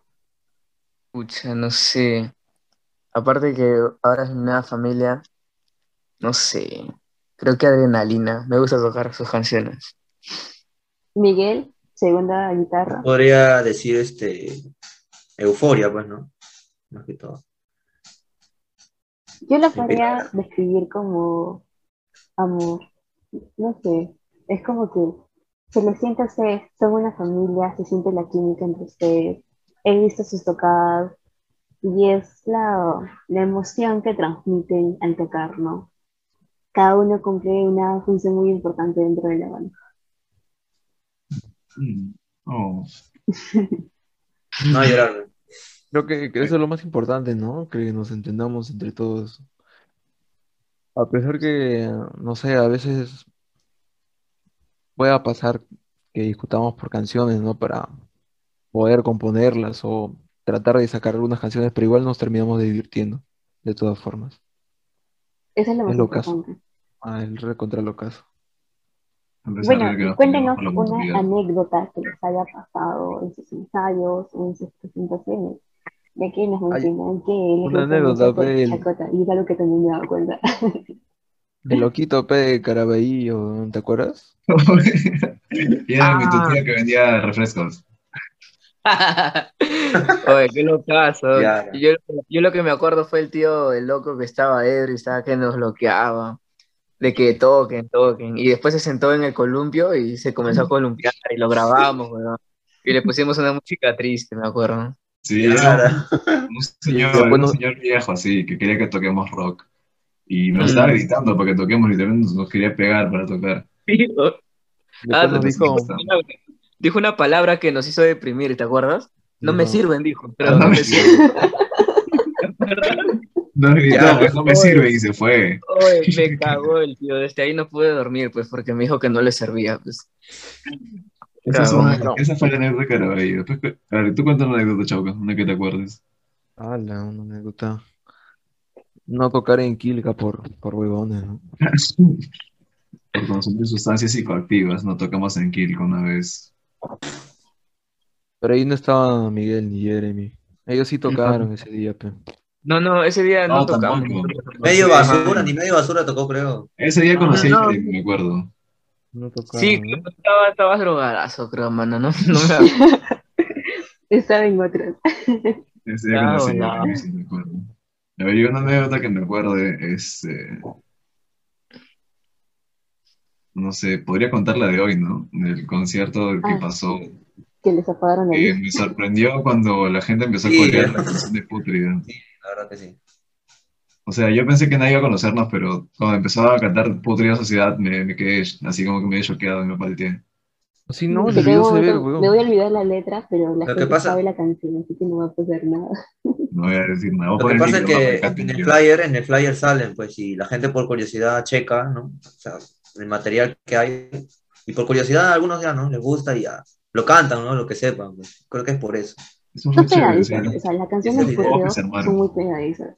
Pucha, no sé. Aparte que ahora es mi nueva familia, no sé. Creo que adrenalina. Me gusta tocar sus canciones. Miguel, segunda guitarra. Podría decir este euforia, pues, ¿no? Más que todo. Yo lo podría describir como amor. No sé, es como que se les siente a ustedes, son una familia, se siente la química entre ustedes. He visto sus tocadas y es la, la emoción que transmiten al tocar, ¿no? Cada uno cumple una función muy importante dentro de la banda. Mm. Oh, No llorar. Creo que, que eso es lo más importante, ¿no? Que nos entendamos entre todos. A pesar que, no sé, a veces pueda pasar que discutamos por canciones, ¿no? Para poder componerlas o tratar de sacar algunas canciones, pero igual nos terminamos divirtiendo, de todas formas. Eso es lo más Es lo caso. importante. Ah, el re contra lo caso. Bueno, nos cuéntenos la una anécdota que les haya pasado en sus ensayos o en sus presentaciones. De que nos mencionan que una anécdota. Chacota, y es algo que también me he dado cuenta. El loquito P de Caraballo, ¿te acuerdas? Y era mi tía que vendía refrescos. Oye, qué locazo. Ya. Yo, yo lo que me acuerdo fue el tío, el loco que estaba ebrio y estaba que nos bloqueaba. De que toquen, toquen. Y después se sentó en el columpio y se comenzó a columpiar y lo grabamos, weón. Y le pusimos una música triste, me acuerdo. Sí, era un señor, pero bueno- un señor viejo así, que quería que toquemos rock. Y nos estaba Mm. gritando para que toquemos, literalmente nos, nos quería pegar para tocar. Ah, nos dijo, Dijo una palabra que nos hizo deprimir, ¿te acuerdas? No me sirven, dijo. Pero No no me sirven. Gritó, Ya, pues no me oye. sirve y se fue. Oye, me cagó el tío. Desde ahí no pude dormir, pues, porque me dijo que no le servía, pues. Esa, es una- No. esa fue la anécdota de Caraballo. Después, cu- a ver, tú cuéntanos una anécdota, Chauca, una que te acuerdes. ala, una anécdota. No tocar en Quilca por, por huevones, ¿no? Por consumir sustancias psicoactivas, no tocamos en Kilco una vez. Pero ahí no estaba Miguel ni Jeremy. Ellos sí tocaron ese día, pe. No, no, ese día no, No, tocamos. tampoco. Medio basura, ni medio basura tocó, creo. Ese día conocí no. a Jeremy, me acuerdo. No tocaron, Sí, ¿no? estaba, estaba drogadazo, creo, mano. No, no me Estaba en otras. Ese día Claro, conocí a no. Jeremy, sí me acuerdo. A ver, yo una anécdota que me acuerdo es, eh, no sé, podría contar la de hoy, ¿no? Del concierto que Ah. pasó. Que les apagaron el me sorprendió cuando la gente empezó a Sí, corear eh. la canción de Putrida. La verdad que sí. O sea, yo pensé que nadie iba a conocernos, pero cuando empezó a cantar Putrida Sociedad me, me quedé así como que medio choqueado y me palteé. Sí, no, el ve, momento- weón. me voy a olvidar la letra, pero la Lo que gente pasa- sabe la canción, así que no va a pasar nada. No voy a decir nada. Voy a Lo que pasa el es que en el flyer, en el flyer salen, pues, y la gente por curiosidad checa, ¿no? O sea, el material que hay. Y por curiosidad a algunos ya, ¿no? Les gusta y ya lo cantan, ¿no? Lo que sepan, pues. Creo que es por eso. Es un Son sí. pegadizas, o sea, las canciones video son muy pegadizas.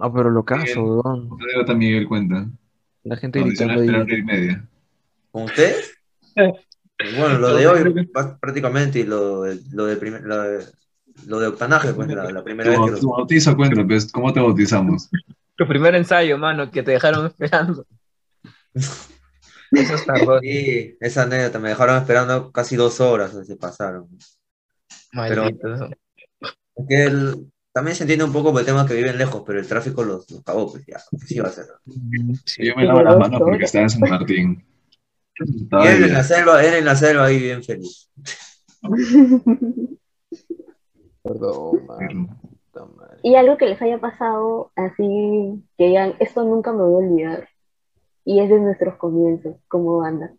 Ah, pero lo caso, weón. Miguel cuenta. La gente hicieron gritando ahí. hora y media. ¿Con usted? Bueno, lo de hoy prácticamente y lo, lo de primer, lo de, lo de octanaje, pues la, la primera vez que lo... tu bautizo cuenta, pues, ¿cómo te bautizamos? Tu primer ensayo, mano, que te dejaron esperando. Eso está roto. Sí, esa anécdota, me dejaron esperando casi dos horas, se pasaron. Maldito. Es que el- también se entiende un poco por el tema que viven lejos, pero el tráfico los, los cagó, pues ya, ¿qué se iba a hacer? Sí. Yo me lavo las manos porque estaba en San Martín. Estaba Y él en la selva, él en la selva ahí bien feliz. Perdón, man. Puta madre. y algo que les haya pasado así, que digan, esto nunca me voy a olvidar. Y es de nuestros comienzos como banda.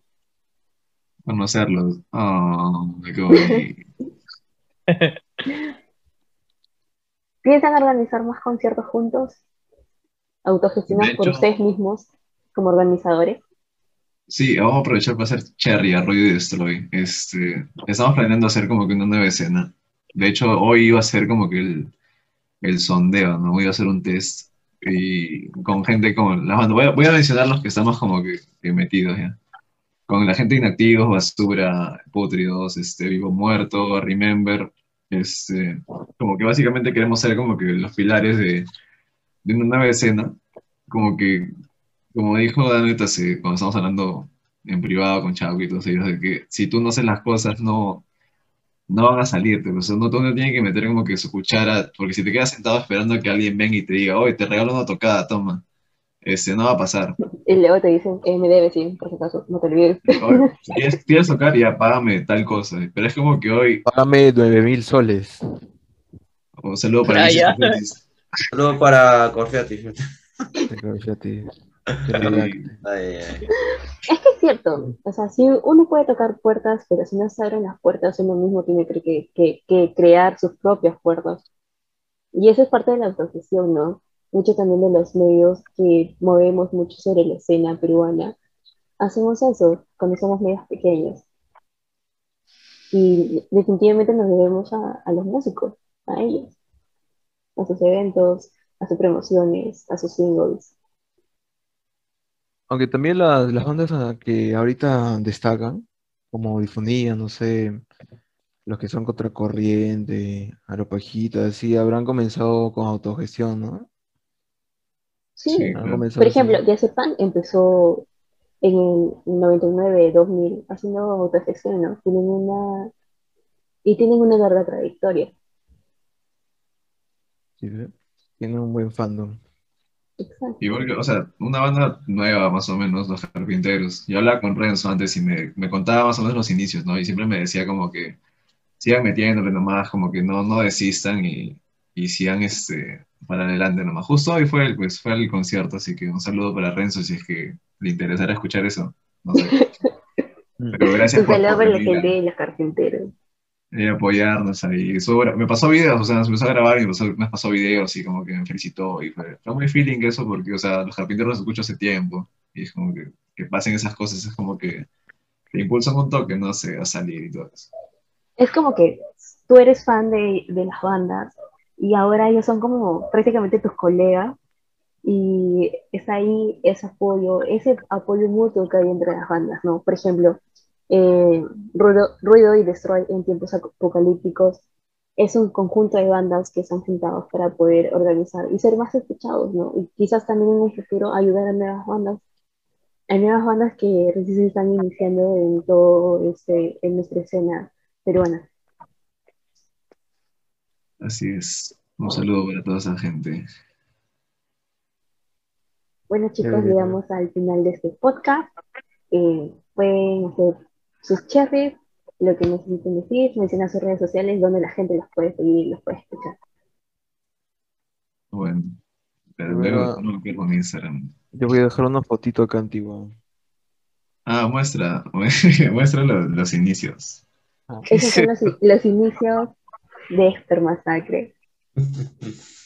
conocerlos. Oh, qué. ¿Piensan organizar más conciertos juntos? Autogestionados por ustedes mismos como organizadores. Sí, vamos a aprovechar para hacer Cherry a Ruido y Destroy. Este, estamos planeando hacer como que una nueva escena. De hecho, hoy iba a ser como que el, el sondeo, ¿no? Voy a hacer un test y con gente como la banda. Voy a, voy a mencionar los que estamos como que, que metidos ya. Con la gente inactivos, Basura, Putridos, este, Vivo Muerto, Remember. Este, como que básicamente queremos ser como que los pilares de, de una nueva escena. Como que como dijo Danet hace- cuando estamos hablando en privado con Chavo y todos ellos, de que si tú no haces las cosas, no, no van a salirte. O sea, no, tú no tienes que meter como que su cuchara, porque si te quedas sentado esperando a que alguien venga y te diga, oye, te regalo una tocada, toma, este, no va a pasar. Y luego te dicen, eh, me debes, sí, por si acaso, no te olvides. Oye, si quieres, quieres tocar, ya págame tal cosa. Pero es como que hoy, Págame 9000 soles. un saludo para Ah, ya. Saludos para Corfiati. Redacte. Ay, ay. Es que es cierto, o sea, sí, uno puede tocar puertas, pero si no se abren las puertas, uno mismo tiene que, que, que crear sus propias puertas. Y eso es parte de la autogestión, ¿no? Mucho también de los medios que movemos mucho sobre la escena peruana. Hacemos eso cuando somos medios pequeños. Y definitivamente nos debemos a, a los músicos, a ellos, a sus eventos, a sus promociones, a sus singles. Aunque también las, las bandas que ahorita destacan, como Difonía, no sé, los que son Contracorriente, Aropajita, sí, habrán comenzado con autogestión, ¿no? Sí, Por así. ejemplo, Diazepam empezó en el 99, 2000, haciendo autogestión, ¿no? Tienen una... Y tienen una larga trayectoria. Sí, ¿ve? Tiene un buen fandom. Exacto. Igual que, o sea, una banda nueva más o menos, Los Carpinteros. Yo hablaba con Renzo antes y me, me contaba más o menos los inicios, ¿no? Y siempre me decía como que sigan metiéndole nomás, como que no, no desistan y, y sigan este, para adelante nomás. Justo hoy fue el, pues, fue el concierto, así que un saludo para Renzo si es que le interesara escuchar eso. No sé. Pero gracias Un saludo por para la gente de los carpinteros. Y apoyarnos ahí. Eso, me pasó videos, o sea, nos empezó a grabar y me pasó, me pasó videos y como que me felicitó y fue, fue muy feeling eso porque, o sea, los carpinteros los escucho hace tiempo y es como que, que pasen esas cosas, es como que te impulsan un toque, no sé, a salir y todo eso. Es como que tú eres fan de, de las bandas y ahora ellos son como prácticamente tus colegas y es ahí ese apoyo, ese apoyo mutuo que hay entre las bandas, ¿no? Por ejemplo, eh, Ruido, Ruido y Destroy en tiempos apocalípticos es un conjunto de bandas que se han juntado para poder organizar y ser más escuchados, ¿no? Y quizás también en un futuro ayudar a nuevas bandas, a nuevas bandas que recién están iniciando en todo este, en nuestra escena peruana. Así es. Un saludo para toda esa gente. Bueno, chicos, llegamos al final de este podcast. Eh, pueden hacer sus cherries, lo que necesiten decir, mencionar sus redes sociales donde la gente los puede seguir y los puede escuchar. Bueno, pero luego no lo pierdo en Instagram. Yo voy a dejar una fotito acá antigua. Ah, muestra, muestra los, los inicios. Esos son los, los inicios de Esper Masacre.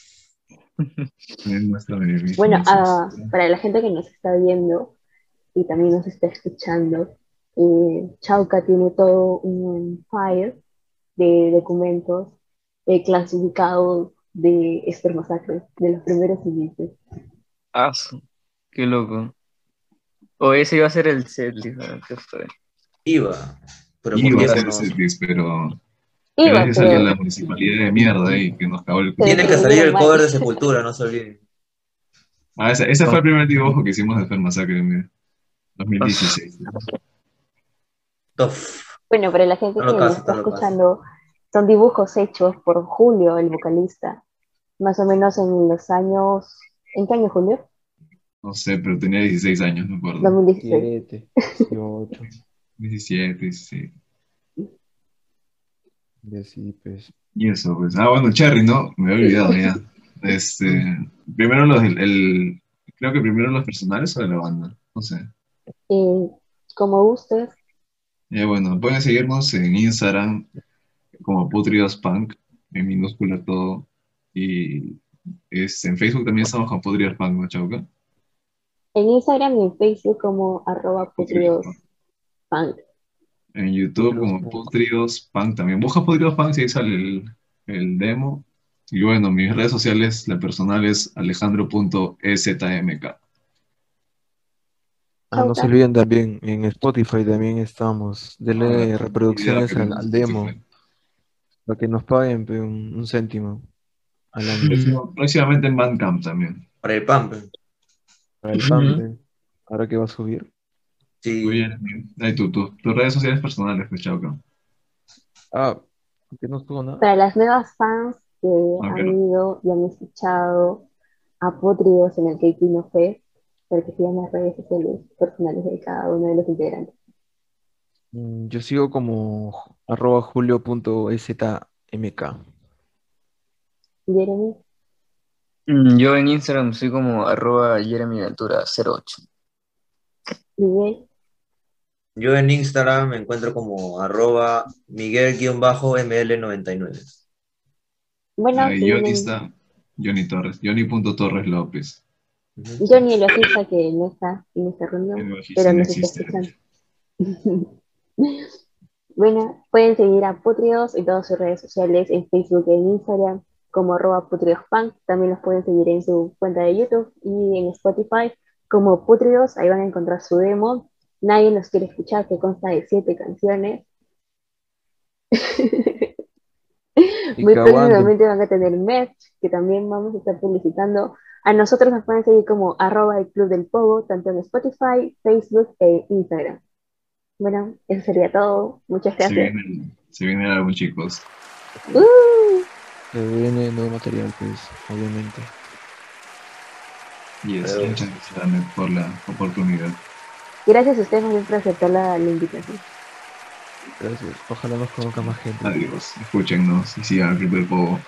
Bueno, ah, para la gente que nos está viendo y también nos está escuchando, eh, Chauca tiene todo un file de documentos eh, clasificados de Esper Masacre, de los primeros inicios. Ah, qué loco. O ese iba a ser el setlist, ¿no? ¿Qué fue? Iba, pero Iba a ser no. setlist, pero Iba, gracias a pero- la municipalidad de mierda ahí que nos cagó el Tiene que salir el cover de Sepultura, no se olviden. Ah, ese, ese fue el primer dibujo que hicimos de Fer Masacre, mira. 2016. Tof. Bueno, para la gente No que caso, está no escuchando, son dibujos hechos por Julio, el vocalista. Más o menos en los años. ¿En qué año, Julio? No sé, pero tenía 16 años, me acuerdo. 2016. 7, 18. 17, 16. Y así, pues. Y eso, pues. Ah, bueno, Cherry, ¿no? Me había olvidado ya. Este, primero los, el, el- creo que primero los personales o de la banda, no sé. Eh, como gustes, Eh, bueno, pueden seguirnos en Instagram como Putridos Punk, en minúscula todo. Y este, en Facebook también estamos con Putridos Punk, ¿no, Chauca? en Instagram y en Facebook como arroba putridos punk. En YouTube como Putridos Punk también. Busca Putridos Punk y ahí sale el, el demo. Y bueno, mis redes sociales, la personal es alejandro.ezmk. Ah, no se olviden también, en Spotify también estamos. Denle Ah, reproducciones olvidado al, demo, sí, para que nos paguen un, un céntimo al año. Próximo- Próximamente en Bandcamp también. Para el pump. Para el pe, ahora que va a subir. Sí. Muy bien. Ahí tú, tú, tus redes sociales personales, pues, Chauca. Ah, que no estuvo nada. Para las nuevas fans que Ok. han ido y han escuchado a en el Keikino Fest, para que sigan las redes sociales personales de cada uno de los integrantes. Mm, Yo sigo como arroba julio.szmk. Jeremy, Mm, Yo en Instagram soy como arroba jeremyventura08. Miguel, Yo en Instagram me encuentro como arroba Miguel-ML99. bueno, vienen- está, Johnny Torres, Johnny.torres López. Ujú. Johnny el bajista que no está en esta reunión, bajista pero no nos está escuchando. bueno, pueden seguir a Putridos en todas sus redes sociales, en Facebook y en Instagram, como arroba putridospunk. También los pueden seguir en su cuenta de YouTube y en Spotify como Putridos. Ahí van a encontrar su demo. Nadie nos quiere escuchar, que consta de siete canciones. Muy próximamente van a tener merch, que también vamos a estar publicitando. A nosotros nos pueden seguir como arroba el Club del Pogo, tanto en Spotify, Facebook e Instagram. Bueno, eso sería todo. Muchas Se gracias. viene, el- se viene el álbum, chicos. ¡Uh! Se viene nuevo material, pues, obviamente. Y es Pero- muchas gracias Dane, por la oportunidad. Gracias a ustedes bien por aceptar la, la invitación. Gracias. Ojalá nos conozca más gente. Adiós. Escúchennos y sigan al Club del Pogo.